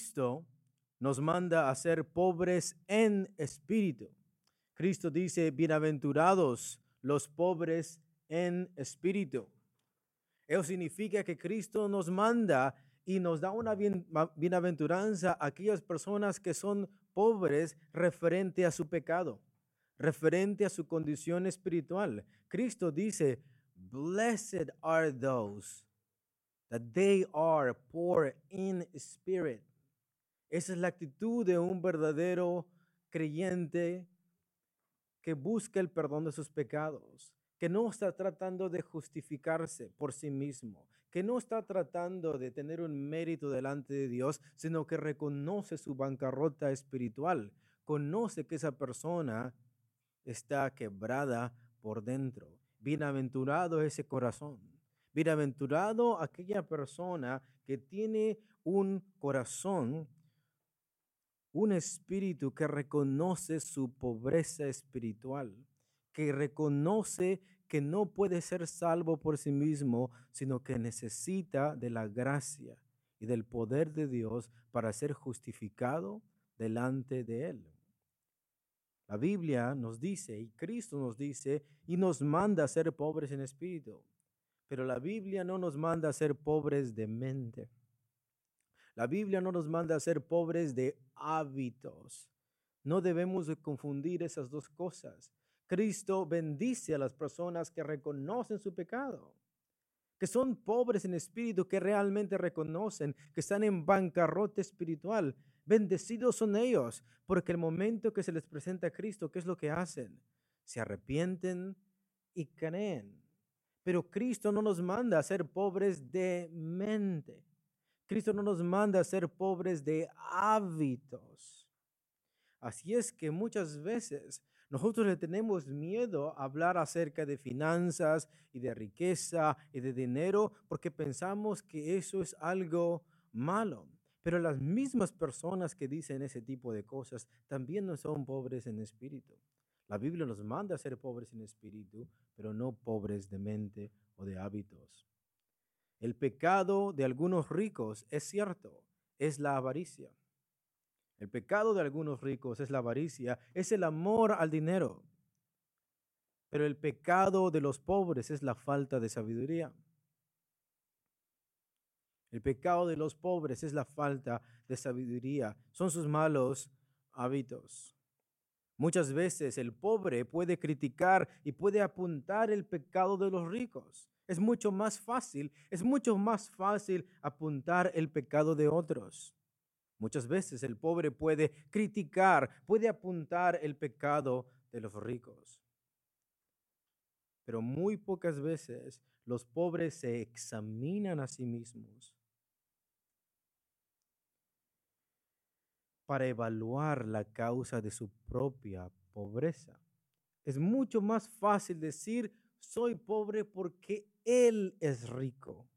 Cristo nos manda a ser pobres en espíritu. Cristo dice, bienaventurados los pobres en espíritu. Eso significa que Cristo nos manda y nos da una bienaventuranza a aquellas personas que son pobres referente a su pecado, referente a su condición espiritual. Cristo dice, blessed are those that they are poor in spirit. Esa es la actitud de un verdadero creyente que busca el perdón de sus pecados, que no está tratando de justificarse por sí mismo, que no está tratando de tener un mérito delante de Dios, sino que reconoce su bancarrota espiritual, conoce que esa persona está quebrada por dentro. Bienaventurado ese corazón. Bienaventurado aquella persona que tiene un corazón un espíritu que reconoce su pobreza espiritual, que reconoce que no puede ser salvo por sí mismo, sino que necesita de la gracia y del poder de Dios para ser justificado delante de Él. La Biblia nos dice, y Cristo nos dice, y nos manda a ser pobres en espíritu, pero la Biblia no nos manda a ser pobres de mente. La Biblia no nos manda a ser pobres de hábitos. No debemos de confundir esas dos cosas. Cristo bendice a las personas que reconocen su pecado, que son pobres en espíritu, que realmente reconocen que están en bancarrota espiritual. Bendecidos son ellos, porque el momento que se les presenta a Cristo, ¿qué es lo que hacen? Se arrepienten y creen. Pero Cristo no nos manda a ser pobres de mente. Cristo no nos manda a ser pobres de hábitos. Así es que muchas veces nosotros le tenemos miedo a hablar acerca de finanzas y de riqueza y de dinero porque pensamos que eso es algo malo. Pero las mismas personas que dicen ese tipo de cosas también no son pobres en espíritu. La Biblia nos manda a ser pobres en espíritu, pero no pobres de mente o de hábitos. El pecado de algunos ricos, es cierto, es la avaricia. El pecado de algunos ricos es la avaricia, es el amor al dinero. Pero el pecado de los pobres es la falta de sabiduría. El pecado de los pobres es la falta de sabiduría. Son sus malos hábitos. Muchas veces el pobre puede criticar y puede apuntar el pecado de los ricos es mucho más fácil, es mucho más fácil apuntar el pecado de otros. Muchas veces el pobre puede criticar, puede apuntar el pecado de los ricos. Pero muy pocas veces los pobres se examinan a sí mismos para evaluar la causa de su propia pobreza. Es mucho más fácil decir, soy pobre porque Él es rico.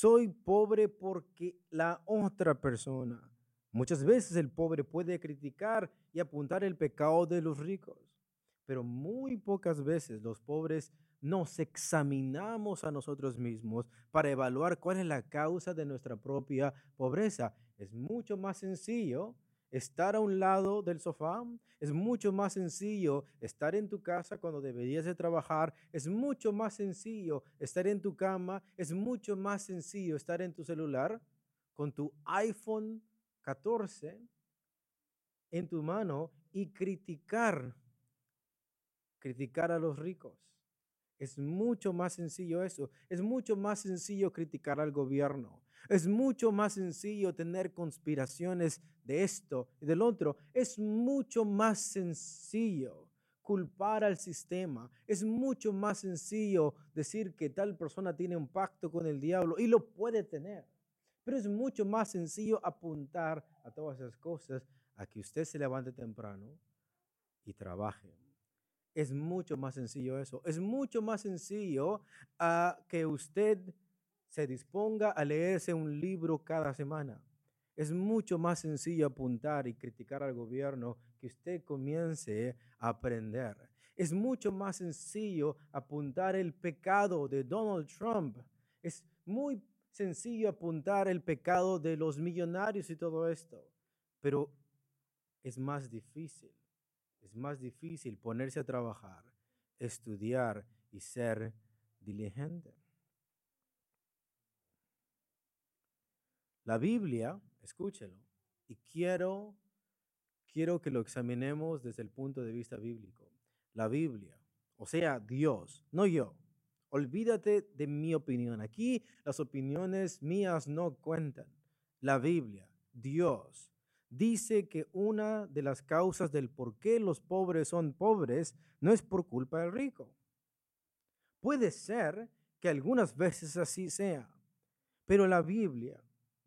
Soy pobre porque la otra persona. Muchas veces el pobre puede criticar y apuntar el pecado de los ricos, pero muy pocas veces los pobres nos examinamos a nosotros mismos para evaluar cuál es la causa de nuestra propia pobreza. Es mucho más sencillo estar a un lado del sofá. Es mucho más sencillo estar en tu casa cuando deberías de trabajar. Es mucho más sencillo estar en tu cama. Es mucho más sencillo estar en tu celular con tu iPhone 14 en tu mano y criticar, criticar a los ricos. Es mucho más sencillo eso. Es mucho más sencillo criticar al gobierno. Es mucho más sencillo tener conspiraciones de esto y del otro. Es mucho más sencillo culpar al sistema. Es mucho más sencillo decir que tal persona tiene un pacto con el diablo y lo puede tener. Pero es mucho más sencillo apuntar a todas esas cosas a que usted se levante temprano y trabaje. Es mucho más sencillo eso. Es mucho más sencillo a que usted se disponga a leerse un libro cada semana. Es mucho más sencillo apuntar y criticar al gobierno que usted comience a aprender. Es mucho más sencillo apuntar el pecado de Donald Trump. Es muy sencillo apuntar el pecado de los millonarios y todo esto. Pero es más difícil. Es más difícil ponerse a trabajar, estudiar y ser diligente. La Biblia, escúchelo, y quiero, quiero que lo examinemos desde el punto de vista bíblico. La Biblia, o sea, Dios, no yo. Olvídate de mi opinión. Aquí las opiniones mías no cuentan. La Biblia, Dios, dice que una de las causas del por qué los pobres son pobres no es por culpa del rico. Puede ser que algunas veces así sea, pero la Biblia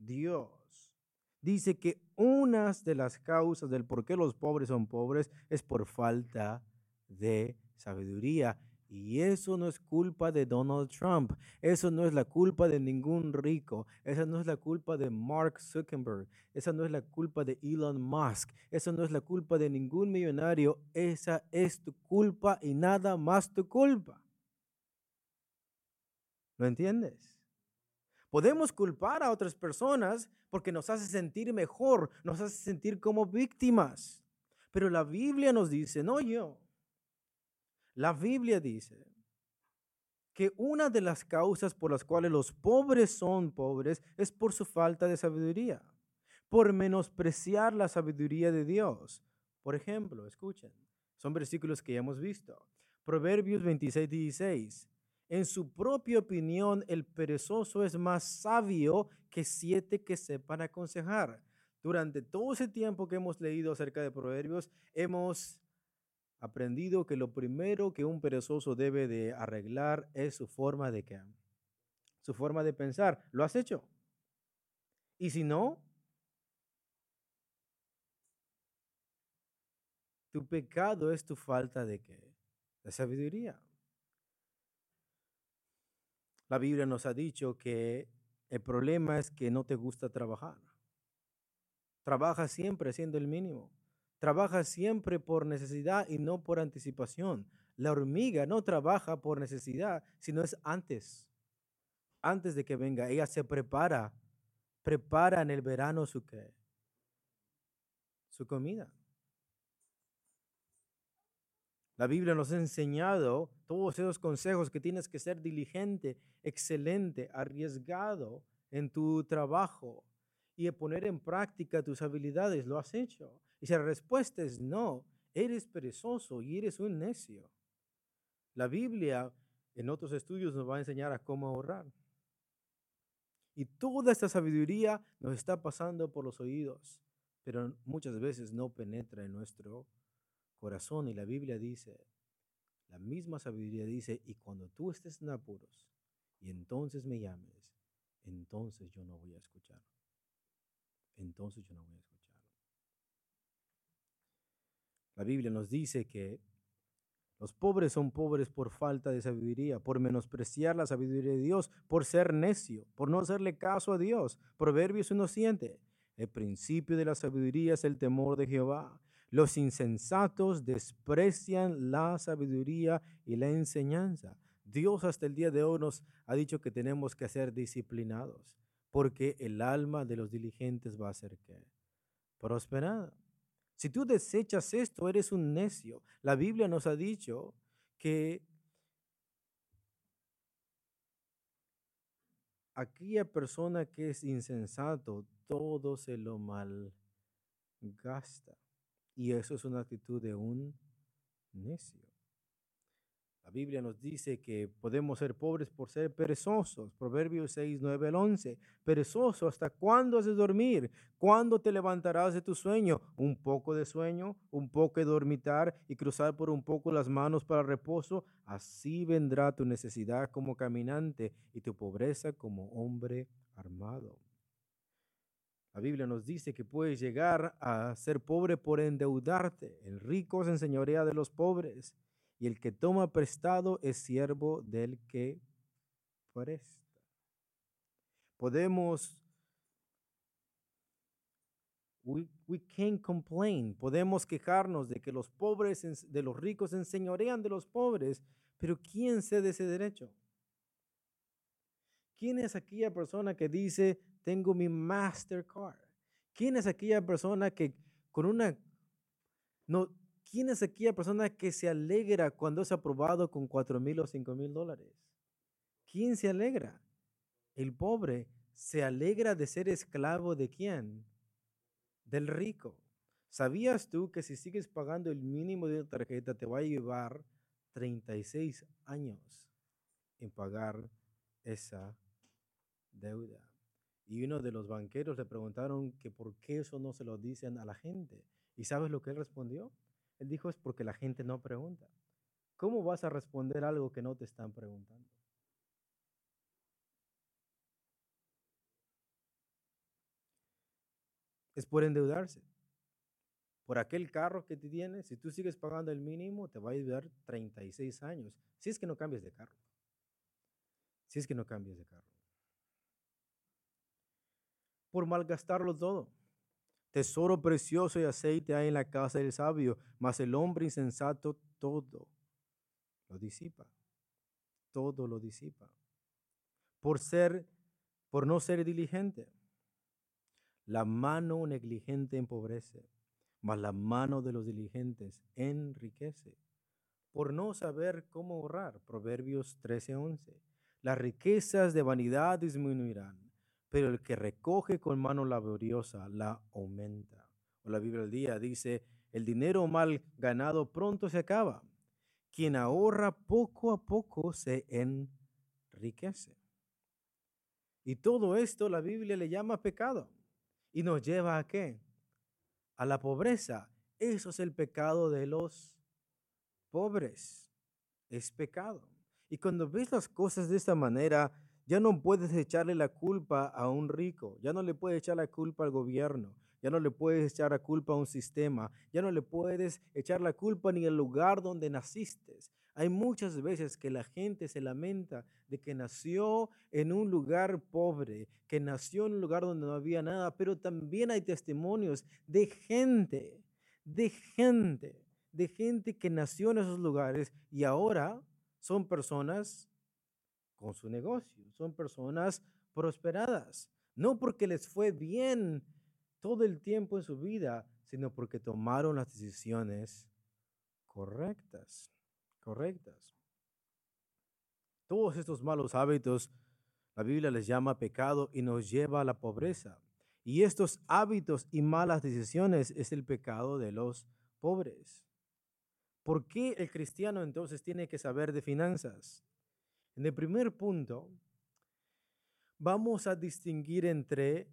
Dios. Dice que una de las causas del por qué los pobres son pobres es por falta de sabiduría. Y eso no es culpa de Donald Trump. Eso no es la culpa de ningún rico. Esa no es la culpa de Mark Zuckerberg. Esa no es la culpa de Elon Musk. Esa no es la culpa de ningún millonario. Esa es tu culpa y nada más tu culpa. ¿Lo entiendes? Podemos culpar a otras personas porque nos hace sentir mejor, nos hace sentir como víctimas. Pero la Biblia nos dice, no yo. La Biblia dice que una de las causas por las cuales los pobres son pobres es por su falta de sabiduría, por menospreciar la sabiduría de Dios. Por ejemplo, escuchen, son versículos que ya hemos visto. Proverbios 26, 16. En su propia opinión, el perezoso es más sabio que siete que sepan aconsejar. Durante todo ese tiempo que hemos leído acerca de proverbios, hemos aprendido que lo primero que un perezoso debe de arreglar es su forma de qué? Su forma de pensar. ¿Lo has hecho? Y si no, tu pecado es tu falta de qué? De sabiduría. La Biblia nos ha dicho que el problema es que no te gusta trabajar. Trabaja siempre haciendo el mínimo. Trabaja siempre por necesidad y no por anticipación. La hormiga no trabaja por necesidad, sino es antes. Antes de que venga, ella se prepara. Prepara en el verano su qué? Su comida. La Biblia nos ha enseñado todos esos consejos que tienes que ser diligente, excelente, arriesgado en tu trabajo y poner en práctica tus habilidades. ¿Lo has hecho? Y si la respuesta es no, eres perezoso y eres un necio. La Biblia en otros estudios nos va a enseñar a cómo ahorrar. Y toda esta sabiduría nos está pasando por los oídos, pero muchas veces no penetra en nuestro corazón. Y la Biblia dice, la misma sabiduría dice, y cuando tú estés en apuros y entonces me llames, entonces yo no voy a escuchar. Entonces yo no voy a escuchar. La Biblia nos dice que los pobres son pobres por falta de sabiduría, por menospreciar la sabiduría de Dios, por ser necio, por no hacerle caso a Dios. Proverbios 1.7. El principio de la sabiduría es el temor de Jehová los insensatos desprecian la sabiduría y la enseñanza. Dios hasta el día de hoy nos ha dicho que tenemos que ser disciplinados, porque el alma de los diligentes va a ser ¿qué? prosperada. Si tú desechas esto, eres un necio. La Biblia nos ha dicho que aquella persona que es insensato, todo se lo malgasta. Y eso es una actitud de un necio. La Biblia nos dice que podemos ser pobres por ser perezosos. Proverbios 6, 9 al 11. Perezoso, ¿hasta cuándo has de dormir? ¿Cuándo te levantarás de tu sueño? Un poco de sueño, un poco de dormitar y cruzar por un poco las manos para reposo. Así vendrá tu necesidad como caminante y tu pobreza como hombre armado. La Biblia nos dice que puedes llegar a ser pobre por endeudarte. El rico se enseñorea de los pobres y el que toma prestado es siervo del que presta. Podemos we, we can't complain. Podemos quejarnos de que los pobres, de los ricos enseñorean de los pobres, pero ¿quién cede ese derecho? ¿Quién es aquella persona que dice, tengo mi Mastercard? ¿Quién es aquella persona que con una... No, ¿Quién es aquella persona que se alegra cuando es aprobado con cuatro mil o cinco mil dólares? ¿Quién se alegra? El pobre se alegra de ser esclavo de quién? Del rico. ¿Sabías tú que si sigues pagando el mínimo de una tarjeta te va a llevar 36 años en pagar esa deuda? Y uno de los banqueros le preguntaron que por qué eso no se lo dicen a la gente. ¿Y sabes lo que él respondió? Él dijo es porque la gente no pregunta. ¿Cómo vas a responder algo que no te están preguntando? es por endeudarse. Por aquel carro que te tienes, si tú sigues pagando el mínimo, te va a ayudar 36 años. Si es que no cambias de carro. Si es que no cambias de carro. Por malgastarlo todo. Tesoro precioso y aceite hay en la casa del sabio, mas el hombre insensato todo lo disipa. Todo lo disipa. Por ser, por no ser diligente. La mano negligente empobrece, mas la mano de los diligentes enriquece. Por no saber cómo ahorrar, Proverbios 13:11. Las riquezas de vanidad disminuirán, pero el que recoge con mano laboriosa la aumenta. O la Biblia del día dice, el dinero mal ganado pronto se acaba. Quien ahorra poco a poco se enriquece. Y todo esto la Biblia le llama pecado y nos lleva a qué? A la pobreza. Eso es el pecado de los pobres. Es pecado. Y cuando ves las cosas de esta manera, ya no puedes echarle la culpa a un rico, ya no le puedes echar la culpa al gobierno, ya no le puedes echar la culpa a un sistema, ya no le puedes echar la culpa ni al lugar donde naciste. Hay muchas veces que la gente se lamenta de que nació en un lugar pobre, que nació en un lugar donde no había nada, pero también hay testimonios de gente, de gente, de gente que nació en esos lugares y ahora son personas con su negocio, son personas prosperadas, no porque les fue bien todo el tiempo en su vida, sino porque tomaron las decisiones correctas correctas. Todos estos malos hábitos, la Biblia les llama pecado y nos lleva a la pobreza. Y estos hábitos y malas decisiones es el pecado de los pobres. ¿Por qué el cristiano entonces tiene que saber de finanzas? En el primer punto, vamos a distinguir entre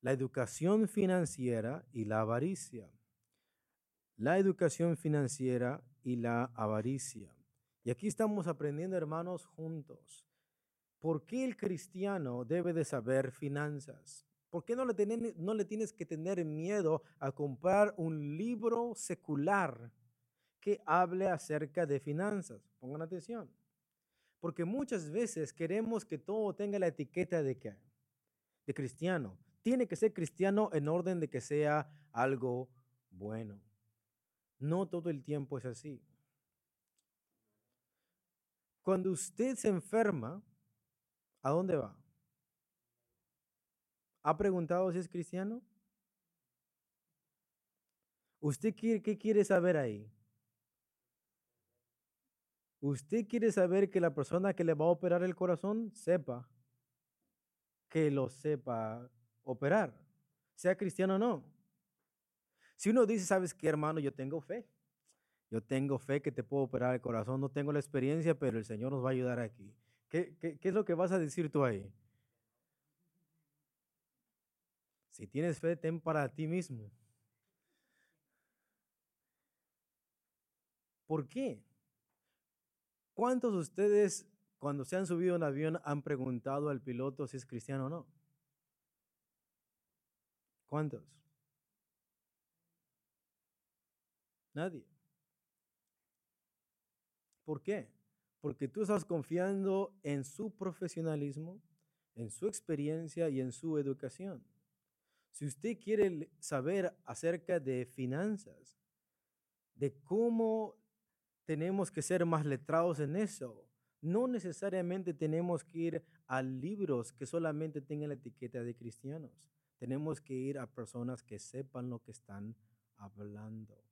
la educación financiera y la avaricia. La educación financiera y la avaricia. Y aquí estamos aprendiendo, hermanos, juntos. ¿Por qué el cristiano debe de saber finanzas? ¿Por qué no le, no le tienes que tener miedo a comprar un libro secular que hable acerca de finanzas? Pongan atención. Porque muchas veces queremos que todo tenga la etiqueta de qué? De cristiano. Tiene que ser cristiano en orden de que sea algo bueno. No todo el tiempo es así. Cuando usted se enferma, ¿a dónde va? ¿Ha preguntado si es cristiano? ¿Usted quiere, qué quiere saber ahí? ¿Usted quiere saber que la persona que le va a operar el corazón sepa que lo sepa operar, sea cristiano o no? Si uno dice, ¿sabes qué, hermano? Yo tengo fe. Yo tengo fe que te puedo operar el corazón. No tengo la experiencia, pero el Señor nos va a ayudar aquí. ¿Qué, qué, es lo que vas a decir tú ahí? Si tienes fe, ten para ti mismo. ¿Por qué? ¿Cuántos de ustedes, cuando se han subido en avión, han preguntado al piloto si es cristiano o no? ¿Cuántos? Nadie. ¿Por qué? Porque tú estás confiando en su profesionalismo, en su experiencia y en su educación. Si usted quiere saber acerca de finanzas, de cómo tenemos que ser más letrados en eso, no necesariamente tenemos que ir a libros que solamente tengan la etiqueta de cristianos. Tenemos que ir a personas que sepan lo que están hablando.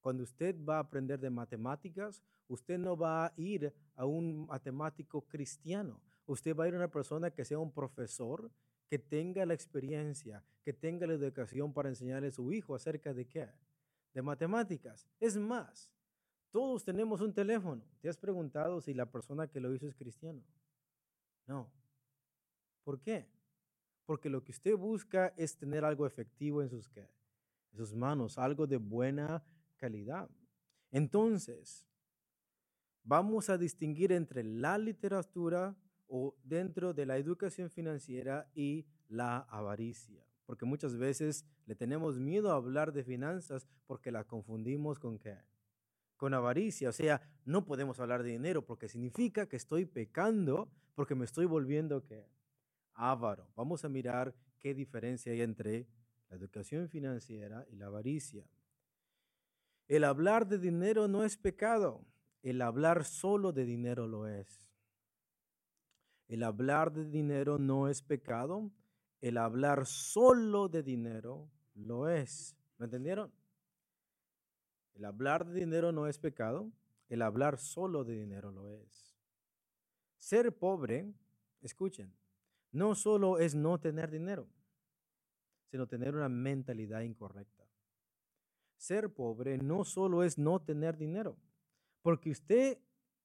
Cuando usted va a aprender de matemáticas, usted no va a ir a un matemático cristiano. Usted va a ir a una persona que sea un profesor, que tenga la experiencia, que tenga la educación para enseñarle a su hijo acerca de qué? De matemáticas. Es más, todos tenemos un teléfono. ¿Te has preguntado si la persona que lo hizo es cristiano? No. ¿Por qué? Porque lo que usted busca es tener algo efectivo en sus, en sus manos, algo de buena calidad. Entonces, vamos a distinguir entre la literatura o dentro de la educación financiera y la avaricia. Porque muchas veces le tenemos miedo a hablar de finanzas porque la confundimos con qué? Con avaricia. O sea, no podemos hablar de dinero porque significa que estoy pecando porque me estoy volviendo qué? Avaro. Vamos a mirar qué diferencia hay entre la educación financiera y la avaricia. El hablar de dinero no es pecado, el hablar solo de dinero lo es. El hablar de dinero no es pecado, el hablar solo de dinero lo es. ¿Me entendieron? El hablar de dinero no es pecado, el hablar solo de dinero lo es. Ser pobre, escuchen, no solo es no tener dinero, sino tener una mentalidad incorrecta. Ser pobre no solo es no tener dinero, porque usted,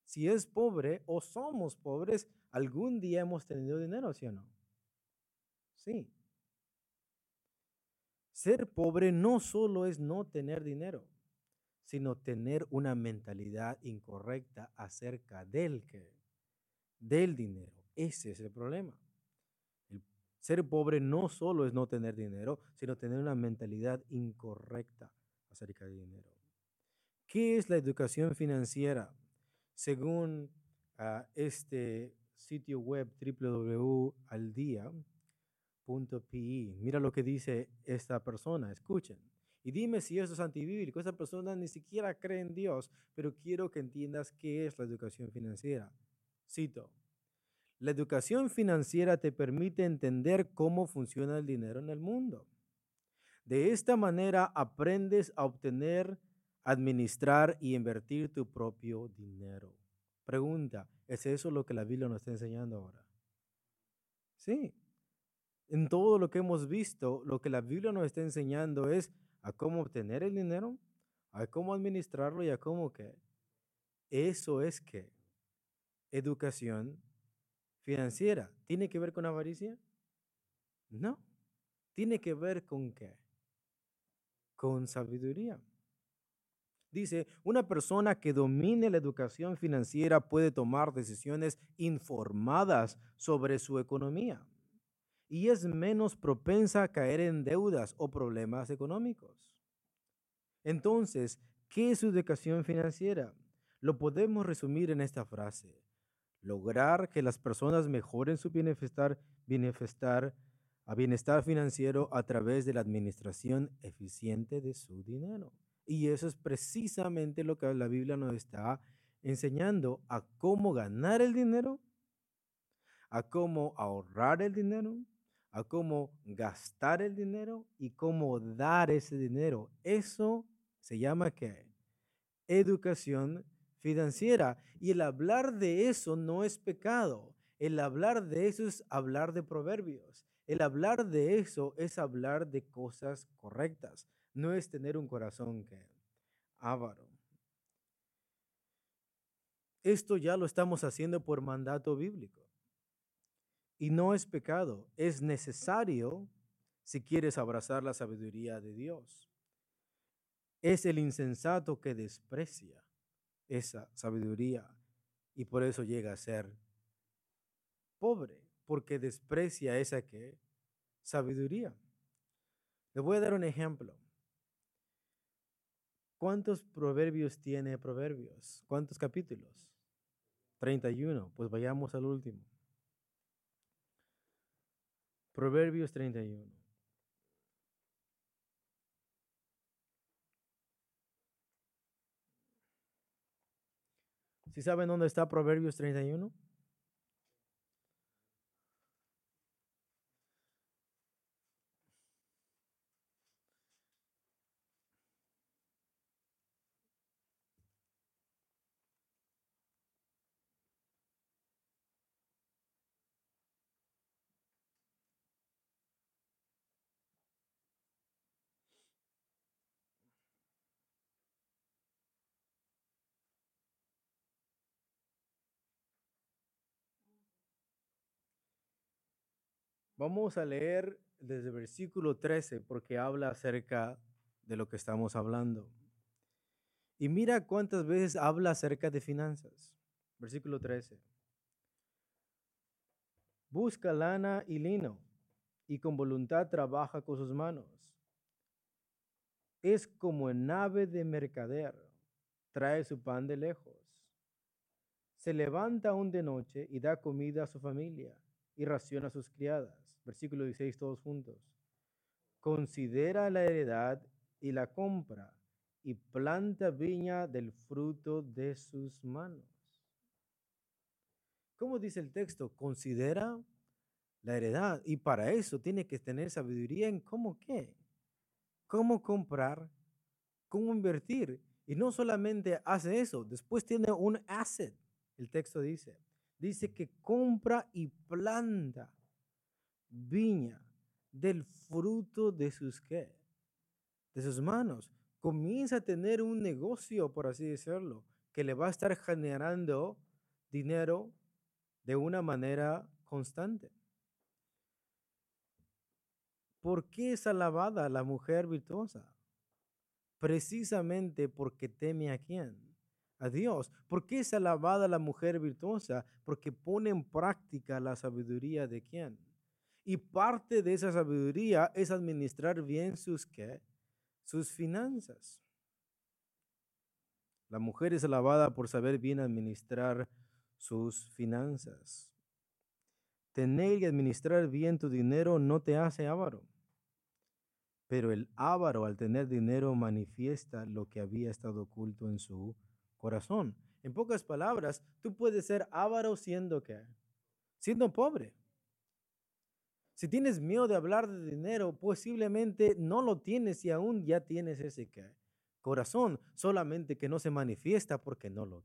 si es pobre o somos pobres, algún día hemos tenido dinero, ¿sí o no? Sí. Ser pobre no solo es no tener dinero, sino tener una mentalidad incorrecta acerca del que del dinero. Ese es el problema. ser pobre no solo es no tener dinero, sino tener una mentalidad incorrecta acerca de dinero. ¿Qué es la educación financiera? Según ah, este sitio web www.aldia.pi, mira lo que dice esta persona, escuchen. Y dime si eso es antibíblico. Esa persona ni siquiera cree en Dios, pero quiero que entiendas qué es la educación financiera. Cito, la educación financiera te permite entender cómo funciona el dinero en el mundo. De esta manera aprendes a obtener, administrar y invertir tu propio dinero. Pregunta, ¿es eso lo que la Biblia nos está enseñando ahora? Sí. En todo lo que hemos visto, lo que la Biblia nos está enseñando es a cómo obtener el dinero, a cómo administrarlo y a cómo qué. Eso es que educación financiera. ¿Tiene que ver con avaricia? No. Tiene que ver con qué? con sabiduría. Dice, una persona que domine la educación financiera puede tomar decisiones informadas sobre su economía y es menos propensa a caer en deudas o problemas económicos. Entonces, ¿qué es educación financiera? Lo podemos resumir en esta frase. Lograr que las personas mejoren su bienestar, bienestar financiero a través de la administración eficiente de su dinero. Y eso es precisamente lo que la Biblia nos está enseñando a cómo ganar el dinero, a cómo ahorrar el dinero, a cómo gastar el dinero y cómo dar ese dinero. Eso se llama qué? Educación financiera. Y el hablar de eso no es pecado. El hablar de eso es hablar de proverbios. El hablar de eso es hablar de cosas correctas, no es tener un corazón que avaro. Esto ya lo estamos haciendo por mandato bíblico. Y no es pecado, es necesario si quieres abrazar la sabiduría de Dios. Es el insensato que desprecia esa sabiduría y por eso llega a ser pobre porque desprecia esa que sabiduría. Le voy a dar un ejemplo. ¿Cuántos proverbios tiene Proverbios? ¿Cuántos capítulos? 31. Pues vayamos al último. Proverbios 31. ¿Sí saben dónde está Proverbios 31? Vamos a leer desde versículo 13 porque habla acerca de lo que estamos hablando. Y mira cuántas veces habla acerca de finanzas. Versículo 13. Busca lana y lino y con voluntad trabaja con sus manos. Es como en nave de mercader, trae su pan de lejos. Se levanta aún de noche y da comida a su familia y raciona a sus criadas versículo 16 todos juntos. Considera la heredad y la compra y planta viña del fruto de sus manos. ¿Cómo dice el texto? Considera la heredad y para eso tiene que tener sabiduría en cómo qué, cómo comprar, cómo invertir. Y no solamente hace eso, después tiene un asset, el texto dice. Dice que compra y planta viña del fruto de sus qué? De sus manos. Comienza a tener un negocio, por así decirlo, que le va a estar generando dinero de una manera constante. ¿Por qué es alabada la mujer virtuosa? Precisamente porque teme a quién? A Dios. ¿Por qué es alabada la mujer virtuosa? Porque pone en práctica la sabiduría de quién? Y parte de esa sabiduría es administrar bien sus, ¿qué? sus finanzas. La mujer es alabada por saber bien administrar sus finanzas. Tener y administrar bien tu dinero no te hace avaro. Pero el avaro al tener dinero manifiesta lo que había estado oculto en su corazón. En pocas palabras, tú puedes ser avaro siendo qué? Siendo pobre. Si tienes miedo de hablar de dinero, posiblemente no lo tienes y aún ya tienes ese corazón, solamente que no se manifiesta porque no lo,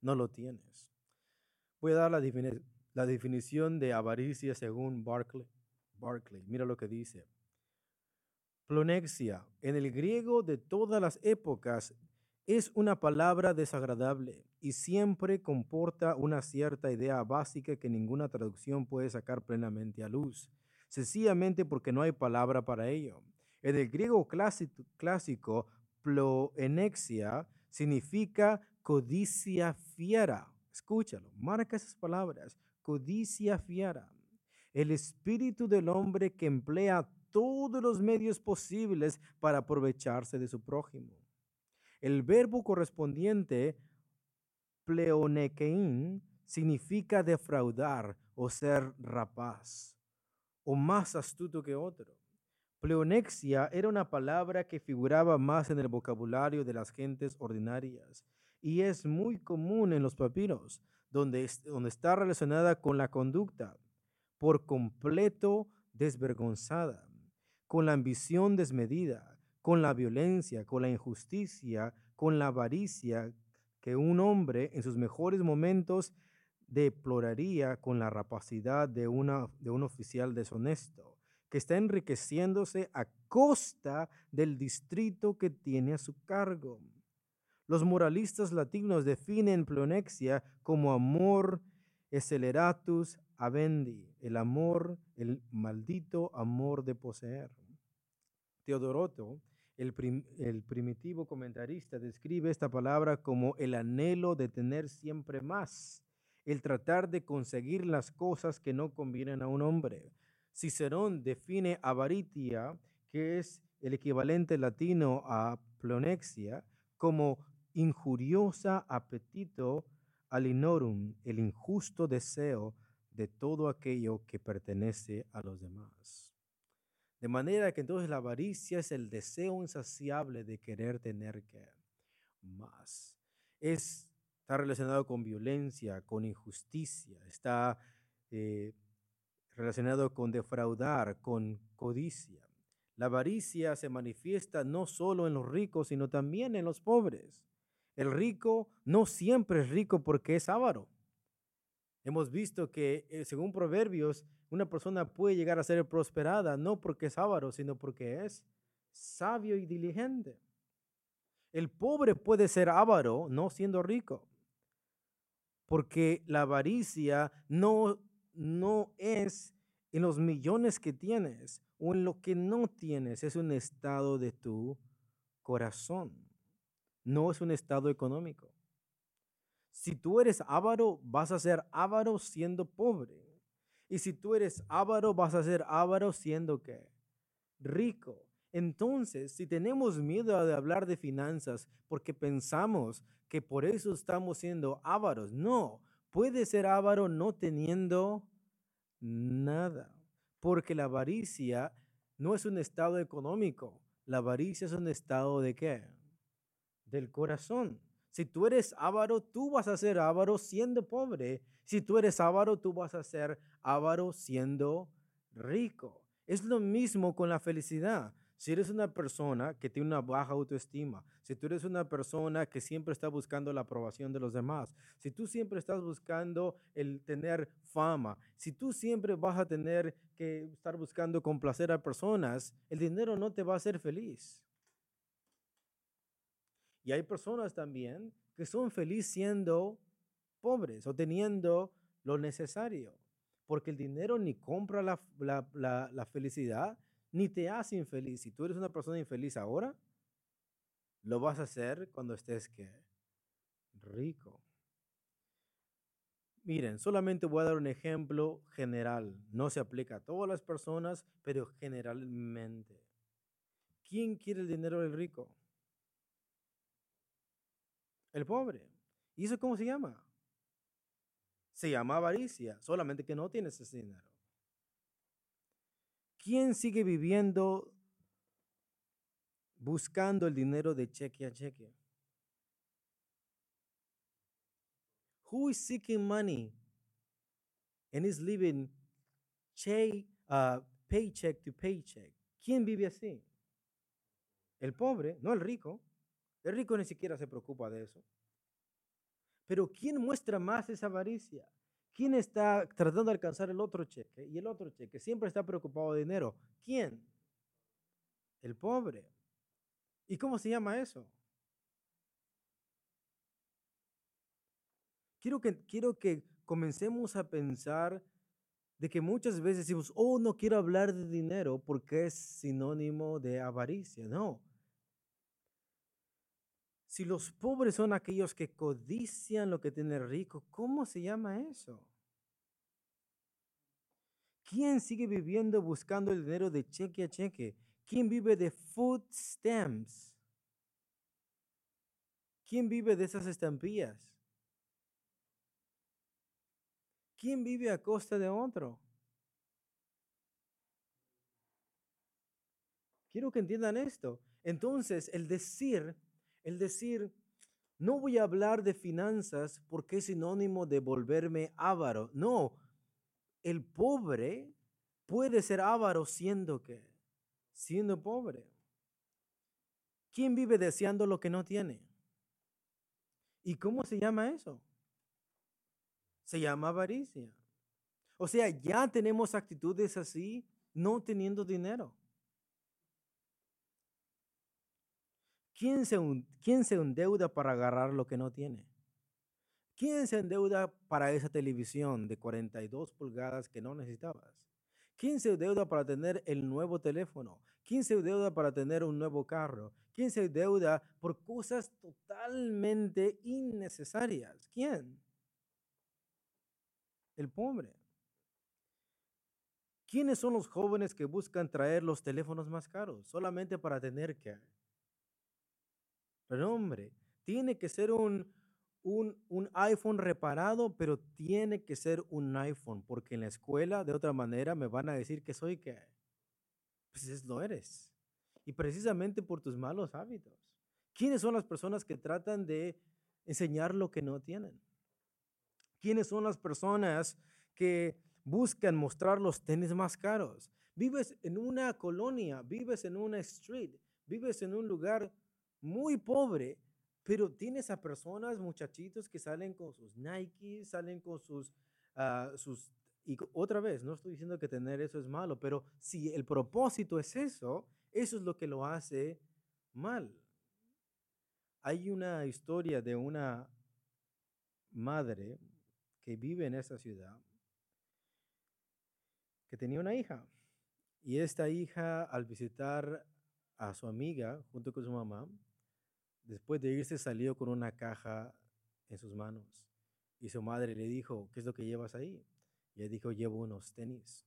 no lo tienes. Voy a dar la, la definición de avaricia según Barclay. Barclay. Mira lo que dice. Plonexia, en el griego de todas las épocas, es una palabra desagradable y siempre comporta una cierta idea básica que ninguna traducción puede sacar plenamente a luz, sencillamente porque no hay palabra para ello. En el griego clásico, ploenexia significa codicia fiera. Escúchalo, marca esas palabras, codicia fiera. El espíritu del hombre que emplea todos los medios posibles para aprovecharse de su prójimo. El verbo correspondiente, pleonekein, significa defraudar o ser rapaz, o más astuto que otro. Pleonexia era una palabra que figuraba más en el vocabulario de las gentes ordinarias y es muy común en los papiros, donde, donde está relacionada con la conducta por completo desvergonzada, con la ambición desmedida, con la violencia, con la injusticia, con la avaricia que un hombre en sus mejores momentos deploraría con la rapacidad de, una, de un oficial deshonesto, que está enriqueciéndose a costa del distrito que tiene a su cargo. Los moralistas latinos definen plonexia como amor esceleratus avendi, el amor, el maldito amor de poseer. Teodoroto el, primitivo comentarista describe esta palabra como el anhelo de tener siempre más, el tratar de conseguir las cosas que no convienen a un hombre. Cicerón define avaritia, que es el equivalente latino a plonexia, como injuriosa apetito alinorum, el injusto deseo de todo aquello que pertenece a los demás. De manera que entonces la avaricia es el deseo insaciable de querer tener que más. Es está relacionado con violencia, con injusticia, está eh, relacionado con defraudar, con codicia. La avaricia se manifiesta no solo en los ricos, sino también en los pobres. El rico no siempre es rico porque es avaro. Hemos visto que, eh, según Proverbios, una persona puede llegar a ser prosperada no porque es avaro, sino porque es sabio y diligente. El pobre puede ser avaro no siendo rico, porque la avaricia no, no es en los millones que tienes o en lo que no tienes, es un estado de tu corazón, no es un estado económico. Si tú eres avaro, vas a ser avaro siendo pobre. Y si tú eres avaro, vas a ser avaro siendo qué? Rico. Entonces, si tenemos miedo de hablar de finanzas porque pensamos que por eso estamos siendo ávaros, no, puede ser avaro no teniendo nada, porque la avaricia no es un estado económico, la avaricia es un estado de qué? Del corazón. Si tú eres avaro, tú vas a ser avaro siendo pobre. Si tú eres avaro, tú vas a ser avaro siendo rico. Es lo mismo con la felicidad. Si eres una persona que tiene una baja autoestima, si tú eres una persona que siempre está buscando la aprobación de los demás, si tú siempre estás buscando el tener fama, si tú siempre vas a tener que estar buscando complacer a personas, el dinero no te va a hacer feliz. Y hay personas también que son felices siendo pobres o teniendo lo necesario, porque el dinero ni compra la, la, felicidad, ni te hace infeliz. Si tú eres una persona infeliz ahora, lo vas a hacer cuando estés ¿qué? rico. Miren, solamente voy a dar un ejemplo general. No se aplica a todas las personas, pero generalmente. ¿Quién quiere el dinero del rico? El pobre. ¿Y eso cómo se llama? Se llama avaricia, solamente que no tienes ese dinero. ¿Quién sigue viviendo buscando el dinero de cheque a cheque? Who is seeking money and is living uh, paycheck to paycheck? ¿Quién vive así? El pobre, no el rico. El rico ni siquiera se preocupa de eso. Pero ¿quién muestra más esa avaricia? ¿Quién está tratando de alcanzar el otro cheque y el otro cheque? Siempre está preocupado de dinero. ¿Quién? El pobre. ¿Y cómo se llama eso? Quiero que, quiero que comencemos a pensar de que muchas veces decimos, oh, no quiero hablar de dinero porque es sinónimo de avaricia. No, si los pobres son aquellos que codician lo que tiene rico, ¿cómo se llama eso? ¿Quién sigue viviendo buscando el dinero de cheque a cheque? ¿Quién vive de food stamps? ¿Quién vive de esas estampillas? ¿Quién vive a costa de otro? Quiero que entiendan esto. Entonces, el decir el decir, no voy a hablar de finanzas porque es sinónimo de volverme avaro. No, el pobre puede ser avaro siendo que, siendo pobre. ¿Quién vive deseando lo que no tiene? ¿Y cómo se llama eso? Se llama avaricia. O sea, ya tenemos actitudes así no teniendo dinero. ¿Quién se, ¿Quién se endeuda para agarrar lo que no tiene? ¿Quién se endeuda para esa televisión de 42 pulgadas que no necesitabas? ¿Quién se endeuda para tener el nuevo teléfono? ¿Quién se endeuda para tener un nuevo carro? ¿Quién se endeuda por cosas totalmente innecesarias? ¿Quién? El pobre. ¿Quiénes son los jóvenes que buscan traer los teléfonos más caros solamente para tener que pero hombre, tiene que ser un, un, iPhone reparado, pero tiene que ser un iPhone, porque en la escuela de otra manera me van a decir que soy que, pues lo eres. Y precisamente por tus malos hábitos. ¿Quiénes son las personas que tratan de enseñar lo que no tienen. ¿Quiénes son las personas que buscan mostrar los tenis más caros? Vives en una colonia, vives en una street, vives en un lugar muy pobre, pero tienes a personas, muchachitos, que salen con sus Nike, salen con sus, ah, sus... Y otra vez, no estoy diciendo que tener eso es malo, pero si el propósito es eso, eso es lo que lo hace mal. Hay una historia de una madre que vive en esa ciudad que tenía una hija. Y esta hija, al visitar a su amiga junto con su mamá, Después de irse salió con una caja en sus manos y su madre le dijo, ¿qué es lo que llevas ahí? Y él dijo, llevo unos tenis.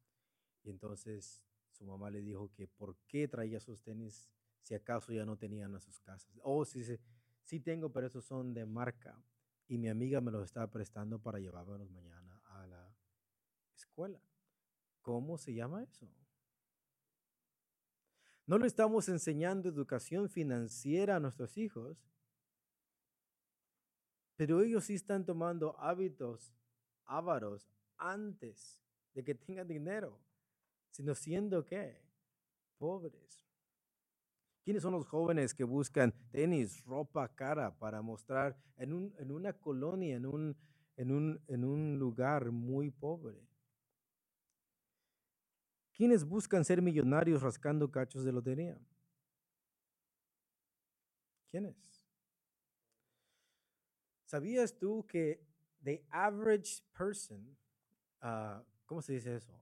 Y entonces su mamá le dijo que por qué traía sus tenis si acaso ya no tenían a sus casas. Oh, sí, sí, sí tengo, pero esos son de marca. Y mi amiga me los estaba prestando para llevármelos mañana a la escuela. ¿Cómo se llama eso? No le estamos enseñando educación financiera a nuestros hijos, pero ellos sí están tomando hábitos ávaros antes de que tengan dinero, sino siendo qué? Pobres. ¿Quiénes son los jóvenes que buscan tenis, ropa cara para mostrar en, un, en una colonia, en un, en, un, en un lugar muy pobre? ¿Quiénes buscan ser millonarios rascando cachos de lotería? ¿Quiénes? ¿Sabías tú que the average person, uh, ¿cómo se dice eso?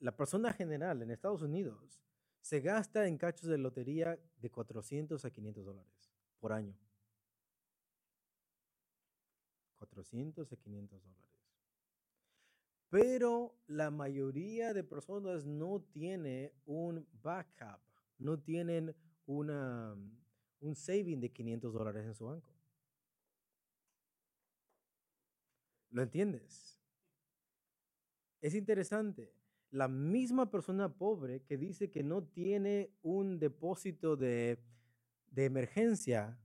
La persona general en Estados Unidos se gasta en cachos de lotería de 400 a 500 dólares por año. 400 a 500 dólares. Pero la mayoría de personas no tiene un backup, no tienen una, un saving de 500 dólares en su banco. ¿Lo entiendes? Es interesante. La misma persona pobre que dice que no tiene un depósito de, de emergencia,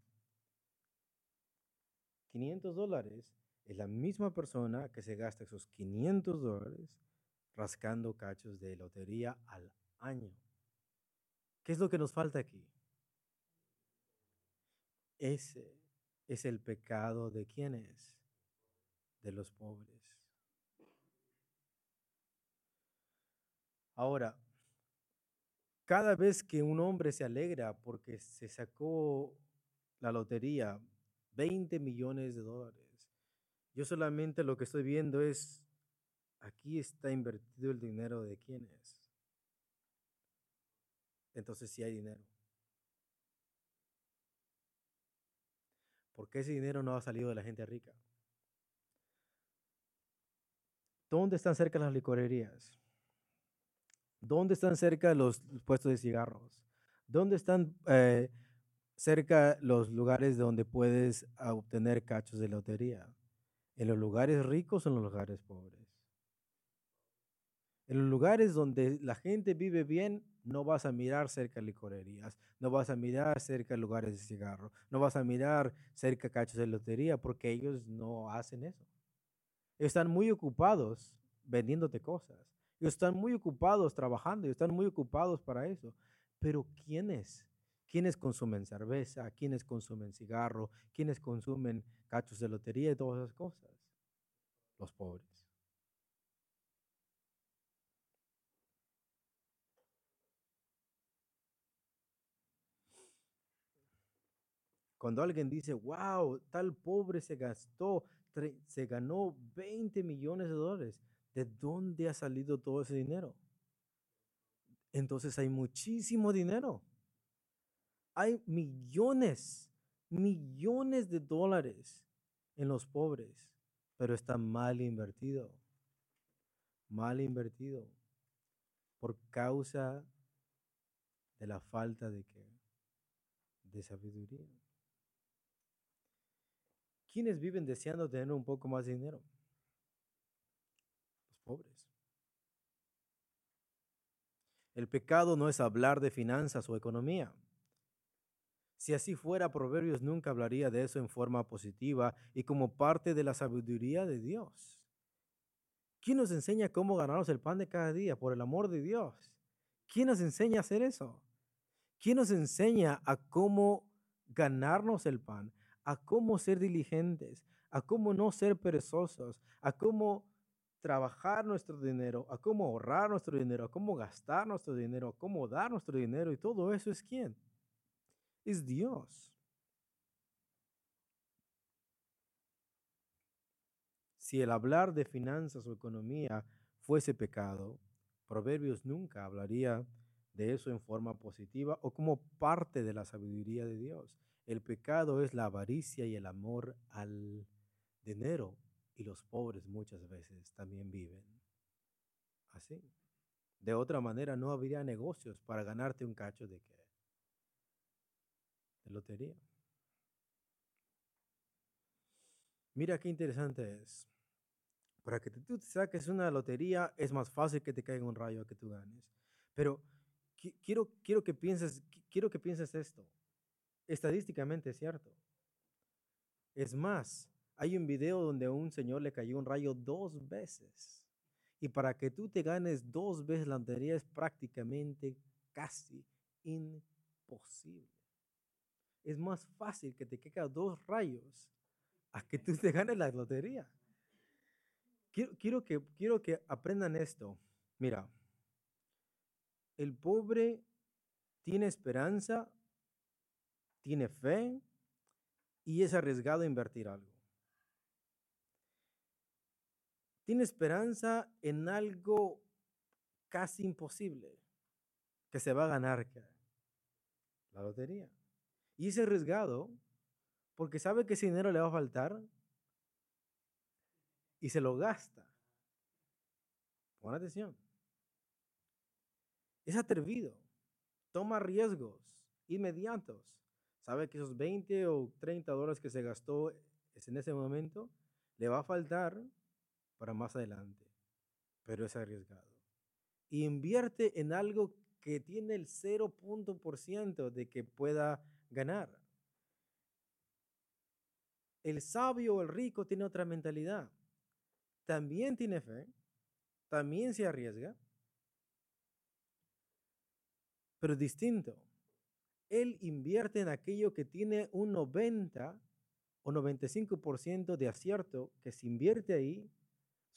500 dólares, es la misma persona que se gasta esos 500 dólares rascando cachos de lotería al año. ¿Qué es lo que nos falta aquí? Ese es el pecado de quienes? De los pobres. Ahora, cada vez que un hombre se alegra porque se sacó la lotería, 20 millones de dólares, yo solamente lo que estoy viendo es, aquí está invertido el dinero de quién es. Entonces sí hay dinero. ¿Por qué ese dinero no ha salido de la gente rica? ¿Dónde están cerca las licorerías? ¿Dónde están cerca los puestos de cigarros? ¿Dónde están eh, cerca los lugares donde puedes obtener cachos de lotería? ¿En los lugares ricos o en los lugares pobres? En los lugares donde la gente vive bien, no vas a mirar cerca licorerías, no vas a mirar cerca lugares de cigarro, no vas a mirar cerca cachos de lotería, porque ellos no hacen eso. Están muy ocupados vendiéndote cosas. Ellos están muy ocupados trabajando, ellos están muy ocupados para eso. Pero ¿quiénes? ¿Quiénes consumen cerveza? ¿Quiénes consumen cigarro? ¿Quiénes consumen cachos de lotería y todas esas cosas? Los pobres. Cuando alguien dice, wow, tal pobre se gastó, se ganó 20 millones de dólares, ¿de dónde ha salido todo ese dinero? Entonces hay muchísimo dinero hay millones, millones de dólares en los pobres, pero está mal invertido. Mal invertido por causa de la falta de qué? De sabiduría. ¿Quiénes viven deseando tener un poco más de dinero? Los pobres. El pecado no es hablar de finanzas o economía Si así fuera, Proverbios nunca hablaría de eso en forma positiva y como parte de la sabiduría de Dios. ¿Quién nos enseña cómo ganarnos el pan de cada día? Por el amor de Dios. ¿Quién nos enseña a hacer eso? ¿Quién nos enseña a cómo ganarnos el pan? A cómo ser diligentes, a cómo no ser perezosos, a cómo trabajar nuestro dinero, a cómo ahorrar nuestro dinero, a cómo gastar nuestro dinero, a cómo dar nuestro dinero y todo eso es quién? Es Dios. Si el hablar de finanzas o economía fuese pecado, Proverbios nunca hablaría de eso en forma positiva o como parte de la sabiduría de Dios. El pecado es la avaricia y el amor al dinero y los pobres muchas veces también viven así. De otra manera no habría negocios para ganarte un cacho de qué? Lotería. Mira qué interesante es. Para que tú saques una lotería es más fácil que te caiga un rayo que tú ganes. Pero quiero, quiero, que pienses, quiero que pienses esto. Estadísticamente es cierto. Es más, hay un video donde a un señor le cayó un rayo dos veces. Y para que tú te ganes dos veces la lotería es prácticamente casi imposible. Es más fácil que te caigan dos rayos a que tú te ganes la lotería. Quiero, que, quiero que aprendan esto. Mira, el pobre tiene esperanza, tiene fe y es arriesgado invertir algo. tiene esperanza en algo casi imposible, que se va a ganar la lotería. Y es arriesgado porque sabe que ese dinero le va a faltar y se lo gasta. Pon atención. Es atrevido, toma riesgos inmediatos. Sabe que esos 20 o 30 dólares que se gastó en ese momento le va a faltar para más adelante, pero es arriesgado. invierte en algo que tiene el 0% de que pueda ganar. El sabio o el rico tiene otra mentalidad. También tiene fe, también se arriesga, pero distinto. Él invierte en aquello que tiene un 90 o 95% de acierto, que se invierte ahí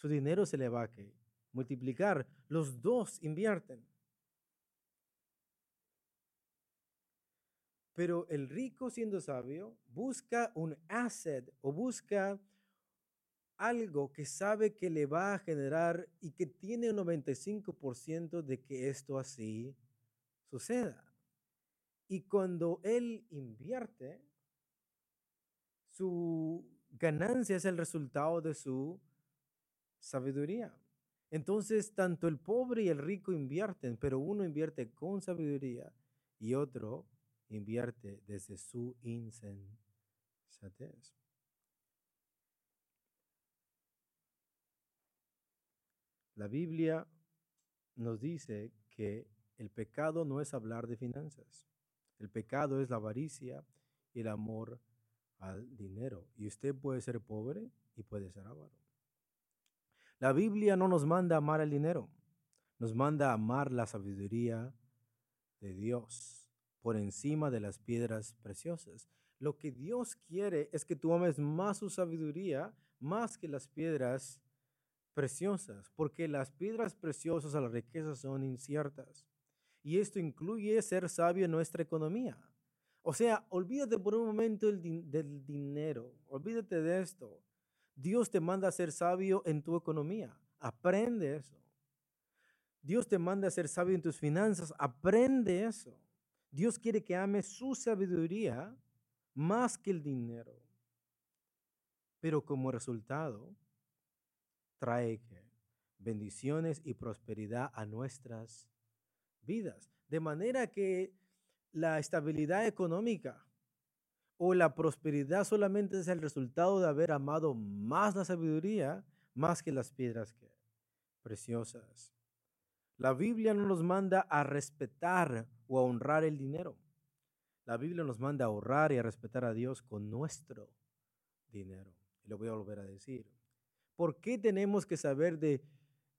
su dinero se le va a multiplicar. Los dos invierten. Pero el rico siendo sabio busca un asset o busca algo que sabe que le va a generar y que tiene un 95% de que esto así suceda. Y cuando él invierte, su ganancia es el resultado de su sabiduría. Entonces, tanto el pobre y el rico invierten, pero uno invierte con sabiduría y otro invierte desde su insensatez. La Biblia nos dice que el pecado no es hablar de finanzas. El pecado es la avaricia y el amor al dinero. Y usted puede ser pobre y puede ser avaro. La Biblia no nos manda amar el dinero, nos manda amar la sabiduría de Dios por encima de las piedras preciosas. Lo que Dios quiere es que tú ames más su sabiduría más que las piedras preciosas, porque las piedras preciosas a las riquezas son inciertas. Y esto incluye ser sabio en nuestra economía. O sea, olvídate por un momento del dinero, olvídate de esto. Dios te manda a ser sabio en tu economía. Aprende eso. Dios te manda a ser sabio en tus finanzas. Aprende eso. Dios quiere que ames su sabiduría más que el dinero. Pero como resultado, trae bendiciones y prosperidad a nuestras vidas. De manera que la estabilidad económica o la prosperidad solamente es el resultado de haber amado más la sabiduría más que las piedras preciosas. La Biblia no nos manda a respetar o a honrar el dinero. La Biblia nos manda a ahorrar y a respetar a Dios con nuestro dinero. Y lo voy a volver a decir. ¿Por qué tenemos que saber de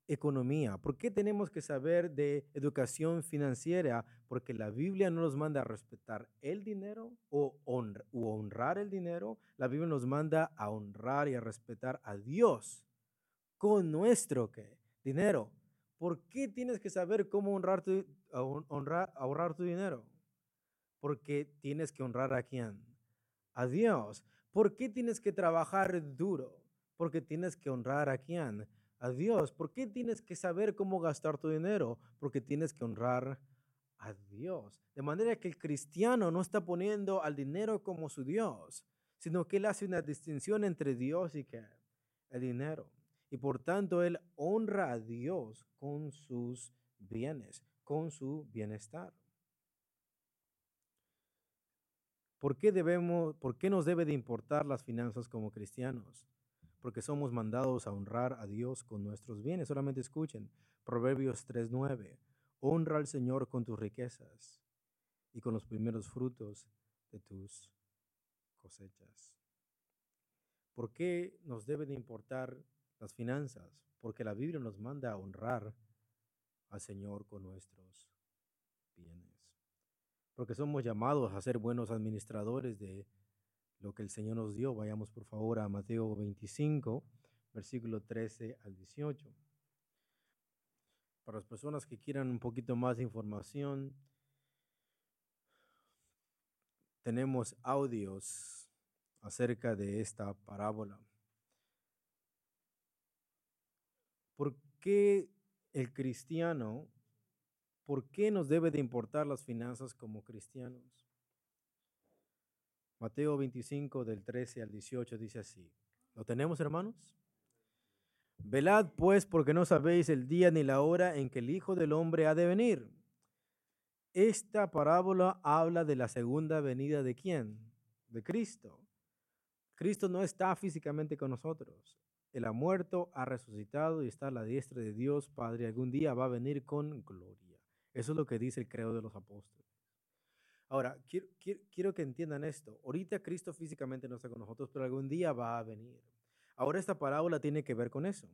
economía? ¿Por qué tenemos que saber de educación financiera? Porque la Biblia no nos manda a respetar el dinero o honrar el dinero. La Biblia nos manda a honrar y a respetar a Dios con nuestro ¿qué? dinero. ¿Por qué tienes que saber cómo honrar tu, honrar, ahorrar tu dinero? Porque tienes que honrar a quién? A Dios. ¿Por qué tienes que trabajar duro? Porque tienes que honrar a quién? A Dios. ¿Por qué tienes que saber cómo gastar tu dinero? Porque tienes que honrar a Dios. De manera que el cristiano no está poniendo al dinero como su Dios, sino que él hace una distinción entre Dios y ¿qué? el dinero y por tanto él honra a Dios con sus bienes, con su bienestar. ¿Por qué, debemos, ¿Por qué nos debe de importar las finanzas como cristianos? Porque somos mandados a honrar a Dios con nuestros bienes. Solamente escuchen Proverbios 3.9. Honra al Señor con tus riquezas y con los primeros frutos de tus cosechas. ¿Por qué nos debe de importar las finanzas, porque la Biblia nos manda a honrar al Señor con nuestros bienes. Porque somos llamados a ser buenos administradores de lo que el Señor nos dio. Vayamos por favor a Mateo 25, versículo 13 al 18. Para las personas que quieran un poquito más de información, tenemos audios acerca de esta parábola. ¿Por qué el cristiano, por qué nos debe de importar las finanzas como cristianos? Mateo 25 del 13 al 18 dice así. ¿Lo tenemos, hermanos? Velad pues porque no sabéis el día ni la hora en que el Hijo del Hombre ha de venir. Esta parábola habla de la segunda venida de quién? De Cristo. Cristo no está físicamente con nosotros. Él ha muerto, ha resucitado y está a la diestra de Dios Padre. Algún día va a venir con gloria. Eso es lo que dice el credo de los apóstoles. Ahora, quiero, quiero, que entiendan esto. Ahorita Cristo físicamente no está con nosotros, pero algún día va a venir. Ahora esta parábola tiene que ver con eso.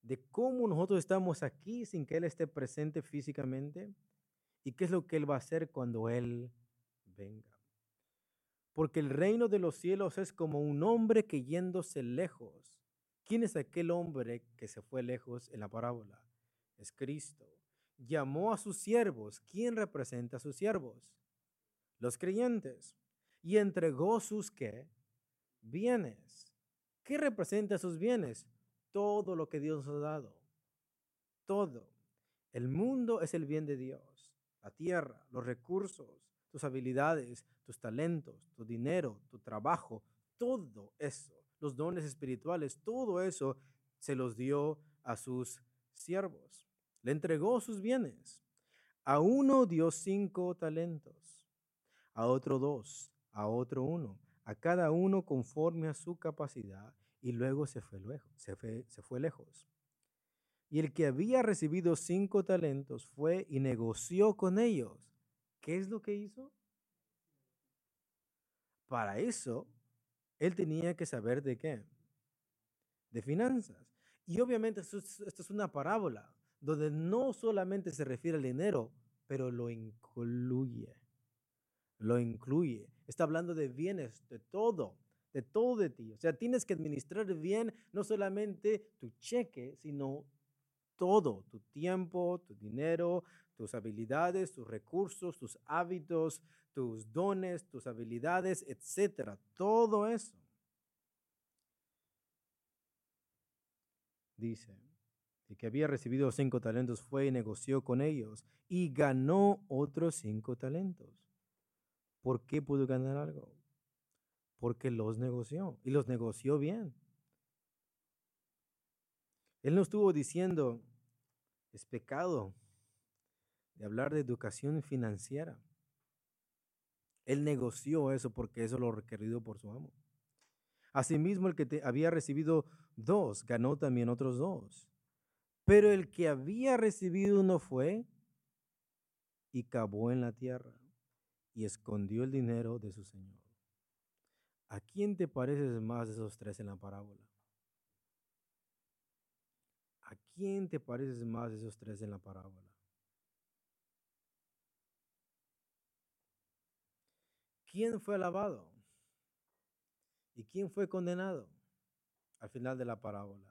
De cómo nosotros estamos aquí sin que Él esté presente físicamente y qué es lo que Él va a hacer cuando Él venga. Porque el reino de los cielos es como un hombre que yéndose lejos. ¿Quién es aquel hombre que se fue lejos en la parábola? Es Cristo. Llamó a sus siervos. ¿Quién representa a sus siervos? Los creyentes. Y entregó sus qué? Bienes. ¿Qué representa sus bienes? Todo lo que Dios ha dado. Todo. El mundo es el bien de Dios. La tierra, los recursos, tus habilidades, tus talentos, tu dinero, tu trabajo, todo eso, los dones espirituales, todo eso se los dio a sus siervos. Le entregó sus bienes. A uno dio cinco talentos, a otro dos, a otro uno, a cada uno conforme a su capacidad, y luego se fue lejos. Y el que había recibido cinco talentos fue y negoció con ellos ¿Qué es lo que hizo? Para eso, él tenía que saber de qué? De finanzas. Y obviamente esto es, una parábola donde no solamente se refiere al dinero, pero lo incluye. Lo incluye. Está hablando de bienes, de todo, de todo de ti. O sea, tienes que administrar bien no solamente tu cheque, sino todo, tu tiempo, tu dinero, tus habilidades, tus recursos, tus hábitos, tus dones, tus habilidades, etcétera. Todo eso. Dice, que había recibido cinco talentos fue y negoció con ellos y ganó otros cinco talentos. ¿Por qué pudo ganar algo? Porque los negoció y los negoció bien. Él no estuvo diciendo, es pecado de hablar de educación financiera. Él negoció eso porque eso lo requerido por su amo. Asimismo, el que había recibido dos, ganó también otros dos. Pero el que había recibido uno fue y cavó en la tierra y escondió el dinero de su señor. ¿A quién te pareces más de esos tres en la parábola? ¿A quién te pareces más de esos tres en la parábola? ¿Quién fue alabado? ¿Y quién fue condenado al final de la parábola?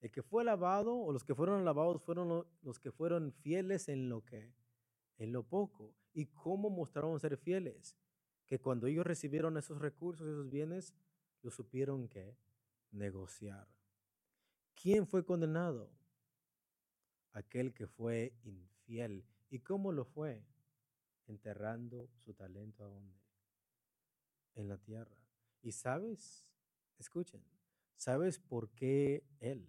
El que fue alabado o los que fueron alabados fueron los que fueron fieles en lo que en lo poco. ¿Y cómo mostraron ser fieles? Que cuando ellos recibieron esos recursos, esos bienes, lo supieron que negociar. ¿Quién fue condenado? Aquel que fue infiel. ¿Y cómo lo fue? Enterrando su talento a dónde? En la tierra. ¿Y sabes? Escuchen, ¿sabes por qué él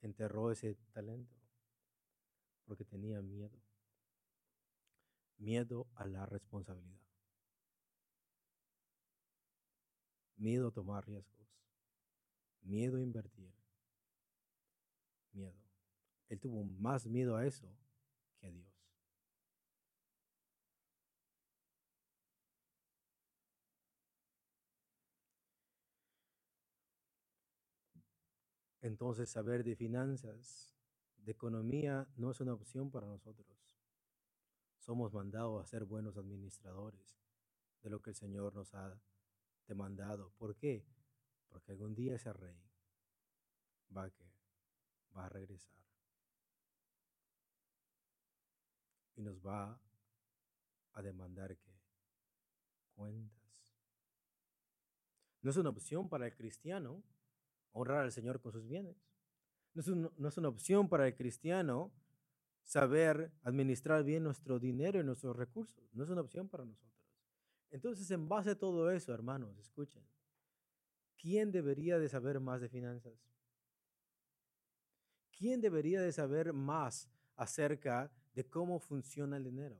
enterró ese talento? Porque tenía miedo. Miedo a la responsabilidad. Miedo a tomar riesgos. Miedo a invertir. Miedo. Él tuvo más miedo a eso que a Dios. Entonces, saber de finanzas, de economía, no es una opción para nosotros. Somos mandados a ser buenos administradores de lo que el Señor nos ha demandado. ¿Por qué? Porque algún día ese rey va a, regresar y nos va a demandar que cuentas. No es una opción para el cristiano honrar al Señor con sus bienes. No es, una opción para el cristiano saber administrar bien nuestro dinero y nuestros recursos. No es una opción para nosotros. Entonces, en base a todo eso, hermanos, escuchen, ¿quién debería de saber más de finanzas? ¿Quién debería de saber más acerca de cómo funciona el dinero?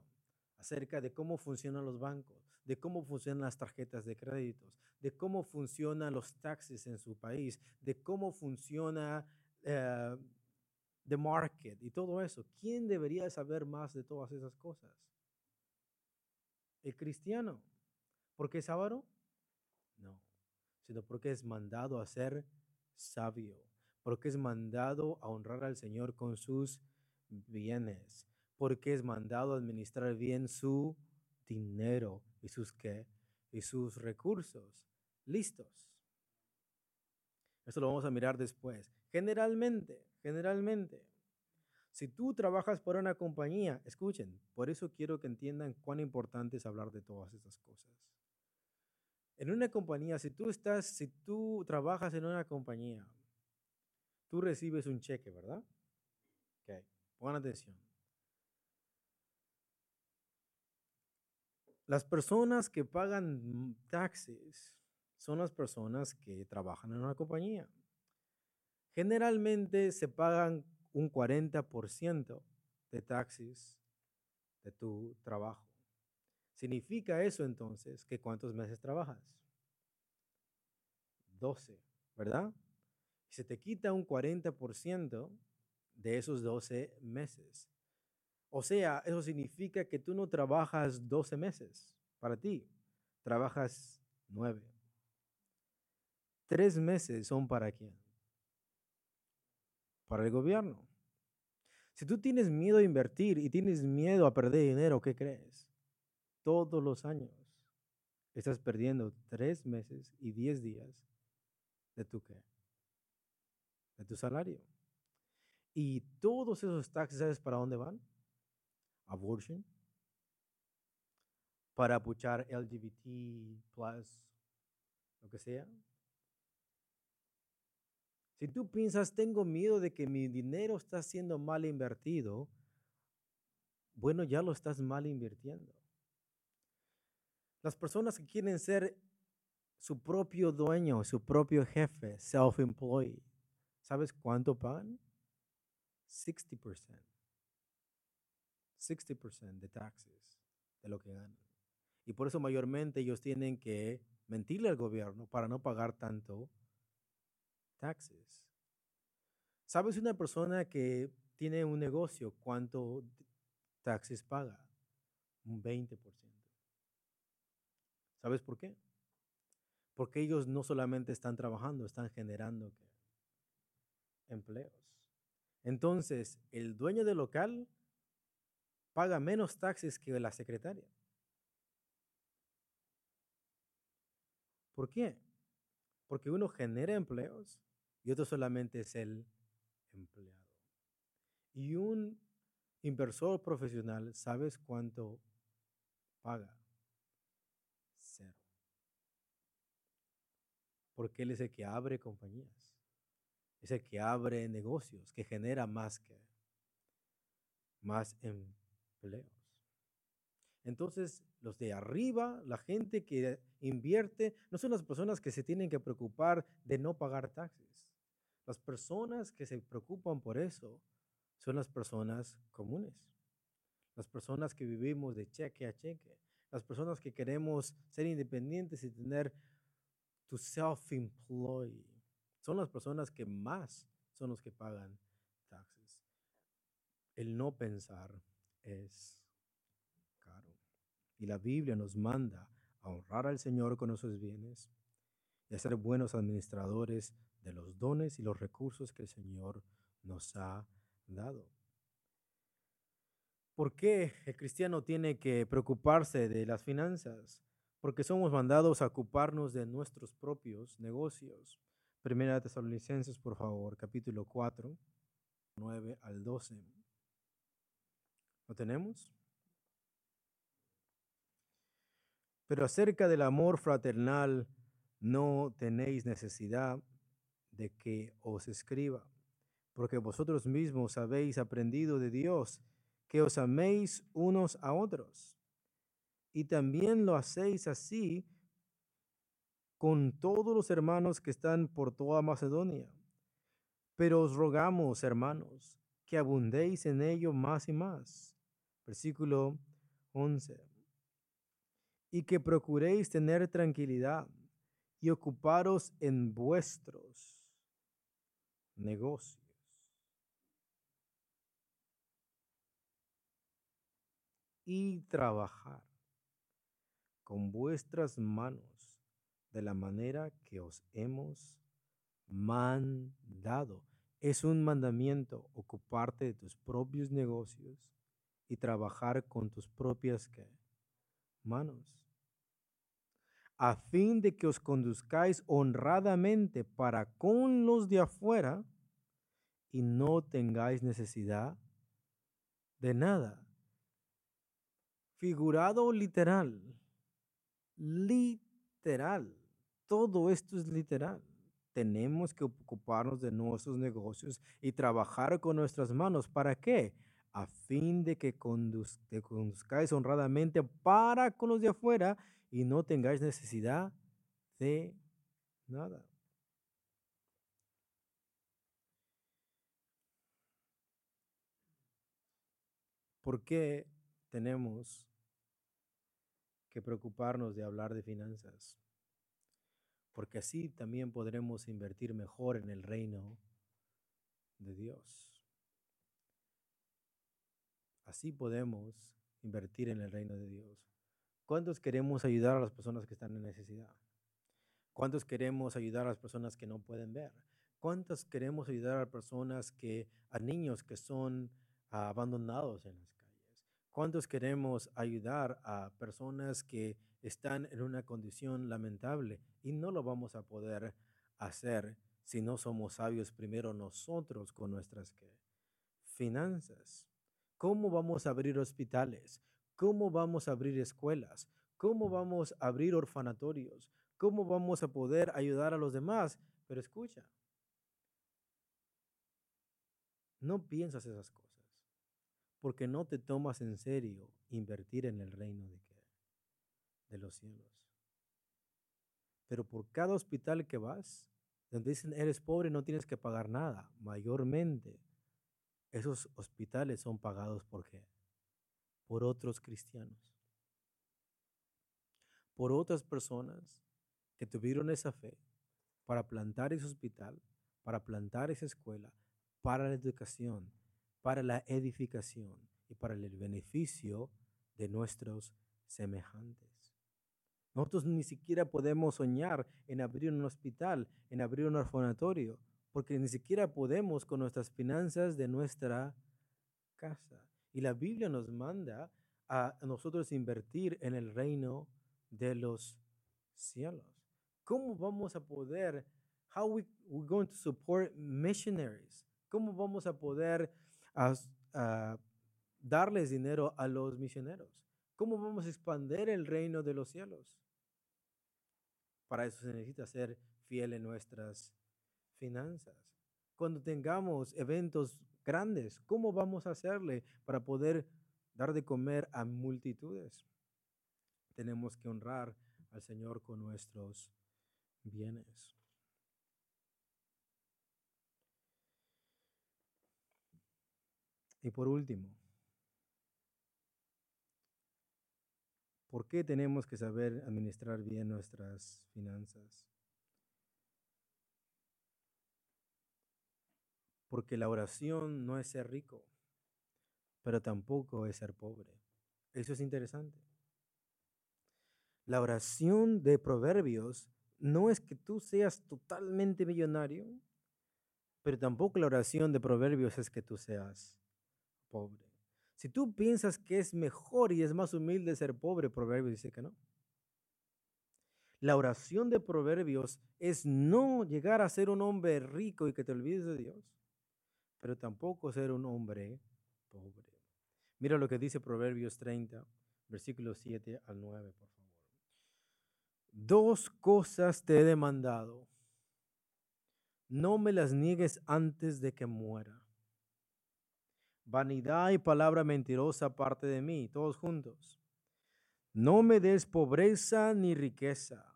Acerca de cómo funcionan los bancos, de cómo funcionan las tarjetas de créditos, de cómo funcionan los taxes en su país, de cómo funciona eh, the market y todo eso. ¿Quién debería saber más de todas esas cosas? El cristiano. ¿Por qué es avaro? No, sino porque es mandado a ser sabio, porque es mandado a honrar al Señor con sus bienes, porque es mandado a administrar bien su dinero y sus qué y sus recursos listos. Esto lo vamos a mirar después. Generalmente, generalmente, si tú trabajas por una compañía, escuchen, por eso quiero que entiendan cuán importante es hablar de todas estas cosas. En una compañía, si tú estás, si tú trabajas en una compañía, tú recibes un cheque, ¿verdad? Ok, pongan atención. Las personas que pagan taxes son las personas que trabajan en una compañía. Generalmente se pagan un 40% de taxes de tu trabajo. ¿Significa eso entonces que cuántos meses trabajas? 12, ¿verdad? se te quita un 40% de esos 12 meses. O sea, eso significa que tú no trabajas 12 meses para ti, trabajas 9. Tres meses son para quién? Para el gobierno. Si tú tienes miedo a invertir y tienes miedo a perder dinero, ¿qué crees? Todos los años estás perdiendo tres meses y diez días de tu qué? De tu salario. Y todos esos taxes, ¿sabes para dónde van? Abortion, para apoyar LGBT, lo que sea. Si tú piensas, tengo miedo de que mi dinero está siendo mal invertido, bueno, ya lo estás mal invirtiendo. Las personas que quieren ser su propio dueño, su propio jefe, self-employed, ¿sabes cuánto pagan? 60%. 60% de taxes de lo que ganan. Y por eso mayormente ellos tienen que mentirle al gobierno para no pagar tanto taxes. ¿Sabes una persona que tiene un negocio cuánto taxes paga? un 20%. ¿Sabes por qué? Porque ellos no solamente están trabajando, están generando empleos. Entonces, el dueño del local paga menos taxes que la secretaria. ¿Por qué? Porque uno genera empleos y otro solamente es el empleado. Y un inversor profesional, ¿sabes cuánto paga? Cero. Porque él es el que abre compañías, es el que abre negocios, que genera más que más empleos. Entonces, los de arriba, la gente que invierte, no son las personas que se tienen que preocupar de no pagar taxes. Las personas que se preocupan por eso son las personas comunes, las personas que vivimos de cheque a cheque, las personas que queremos ser independientes y tener tu self-employed. Son las personas que más son los que pagan taxes. El no pensar es caro. Y la Biblia nos manda a honrar al Señor con nuestros bienes y a ser buenos administradores de los dones y los recursos que el Señor nos ha dado. ¿Por qué el cristiano tiene que preocuparse de las finanzas? Porque somos mandados a ocuparnos de nuestros propios negocios. Primera de Tesalonicenses, por favor, capítulo 4, 9 al 12. ¿Lo tenemos? Pero acerca del amor fraternal, no tenéis necesidad de que os escriba, porque vosotros mismos habéis aprendido de Dios que os améis unos a otros. Y también lo hacéis así con todos los hermanos que están por toda Macedonia. Pero os rogamos, hermanos, que abundéis en ello más y más. Versículo 11. Y que procuréis tener tranquilidad y ocuparos en vuestros negocios. Y trabajar con vuestras manos de la manera que os hemos mandado. Es un mandamiento ocuparte de tus propios negocios y trabajar con tus propias manos a fin de que os conduzcáis honradamente para con los de afuera y no tengáis necesidad de nada. Figurado literal, literal, todo esto es literal. Tenemos que ocuparnos de nuestros negocios y trabajar con nuestras manos. ¿Para qué? A fin de que conduzcáis honradamente para con los de afuera y no tengáis necesidad de nada. ¿Por qué tenemos que preocuparnos de hablar de finanzas? Porque así también podremos invertir mejor en el reino de Dios. Así podemos invertir en el reino de Dios. ¿Cuántos queremos ayudar a las personas que están en necesidad? ¿Cuántos queremos ayudar a las personas que no pueden ver? ¿Cuántos queremos ayudar a personas que, a niños que son abandonados en las calles? ¿Cuántos queremos ayudar a personas que están en una condición lamentable? Y no lo vamos a poder hacer si no somos sabios primero nosotros con nuestras finanzas. ¿Cómo vamos a abrir hospitales? ¿Cómo vamos a abrir escuelas? ¿Cómo vamos a abrir orfanatorios? ¿Cómo vamos a poder ayudar a los demás? Pero escucha, no piensas esas cosas porque no te tomas en serio invertir en el reino de, de los cielos. Pero por cada hospital que vas, donde dicen eres pobre no tienes que pagar nada, mayormente esos hospitales son pagados por qué? por otros cristianos, por otras personas que tuvieron esa fe para plantar ese hospital, para plantar esa escuela, para la educación, para la edificación y para el beneficio de nuestros semejantes. Nosotros ni siquiera podemos soñar en abrir un hospital, en abrir un orfanatorio, porque ni siquiera podemos con nuestras finanzas de nuestra casa. Y la Biblia nos manda a nosotros invertir en el reino de los cielos. ¿Cómo vamos a poder, how we, we going to support missionaries? ¿Cómo vamos a poder darles dinero a los misioneros? ¿Cómo vamos a expandir el reino de los cielos? Para eso se necesita ser fiel en nuestras finanzas. Cuando tengamos eventos grandes, ¿cómo vamos a hacerle para poder dar de comer a multitudes? Tenemos que honrar al Señor con nuestros bienes. Y por último, ¿por qué tenemos que saber administrar bien nuestras finanzas? Porque la oración no es ser rico, pero tampoco es ser pobre. Eso es interesante. La oración de Proverbios no es que tú seas totalmente millonario, pero tampoco la oración de Proverbios es que tú seas pobre. Si tú piensas que es mejor y es más humilde ser pobre, Proverbios dice que no. La oración de Proverbios es no llegar a ser un hombre rico y que te olvides de Dios, pero tampoco ser un hombre pobre. Mira lo que dice Proverbios 30, versículos 7 al 9, por favor. Dos cosas te he demandado. No me las niegues antes de que muera. Vanidad y palabra mentirosa parte de mí, todos juntos. No me des pobreza ni riqueza.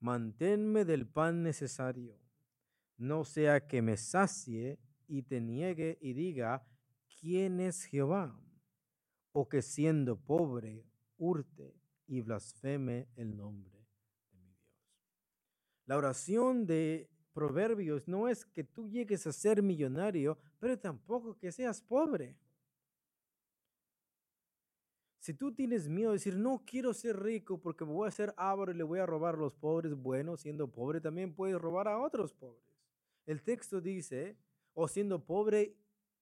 Manténme del pan necesario. No sea que me sacie y te niegue y diga, ¿quién es Jehová? O que siendo pobre, hurte y blasfeme el nombre la oración de Proverbios no es que tú llegues a ser millonario, pero tampoco que seas pobre. Si tú tienes miedo de decir, no quiero ser rico porque voy a ser avaro y le voy a robar a los pobres, bueno, siendo pobre también puedes robar a otros pobres. El texto dice, o siendo pobre,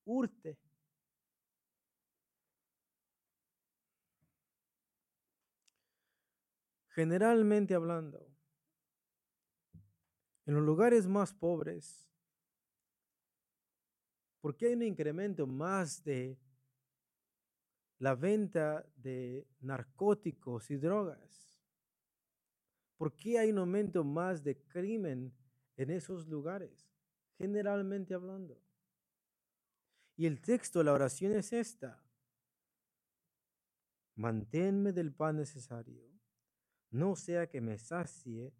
hurte. Generalmente hablando, en los lugares más pobres, ¿por qué hay un incremento más de la venta de narcóticos y drogas? ¿Por qué hay un aumento más de crimen en esos lugares? Generalmente hablando. Y el texto, la oración es esta. Manténme del pan necesario, no sea que me sacie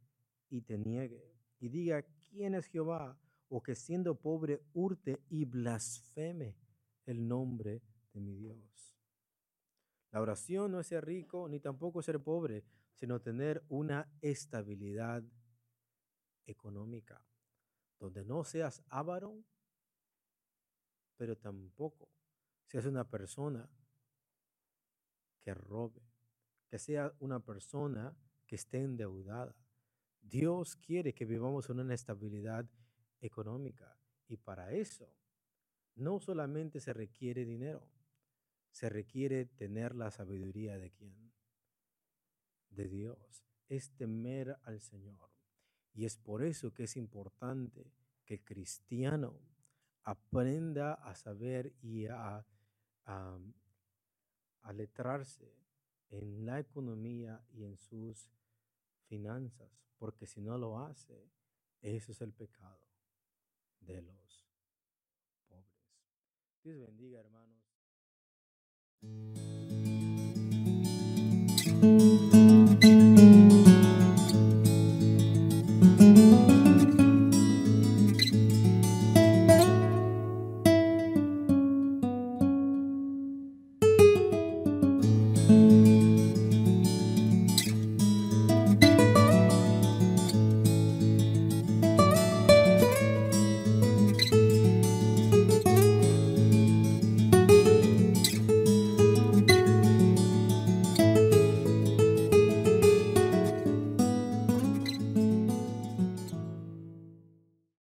y te niegue y diga quién es Jehová, o que siendo pobre hurte y blasfeme el nombre de mi Dios. La oración no es ser rico ni tampoco ser pobre, sino tener una estabilidad económica, donde no seas avaro, pero tampoco seas una persona que robe, que sea una persona que esté endeudada, Dios quiere que vivamos en una estabilidad económica y para eso no solamente se requiere dinero, se requiere tener la sabiduría de quién? De Dios. Es temer al Señor. Y es por eso que es importante que el cristiano aprenda a saber y a, a letrarse en la economía y en sus finanzas, porque si no lo hace, eso es el pecado de los pobres. Dios bendiga, hermanos.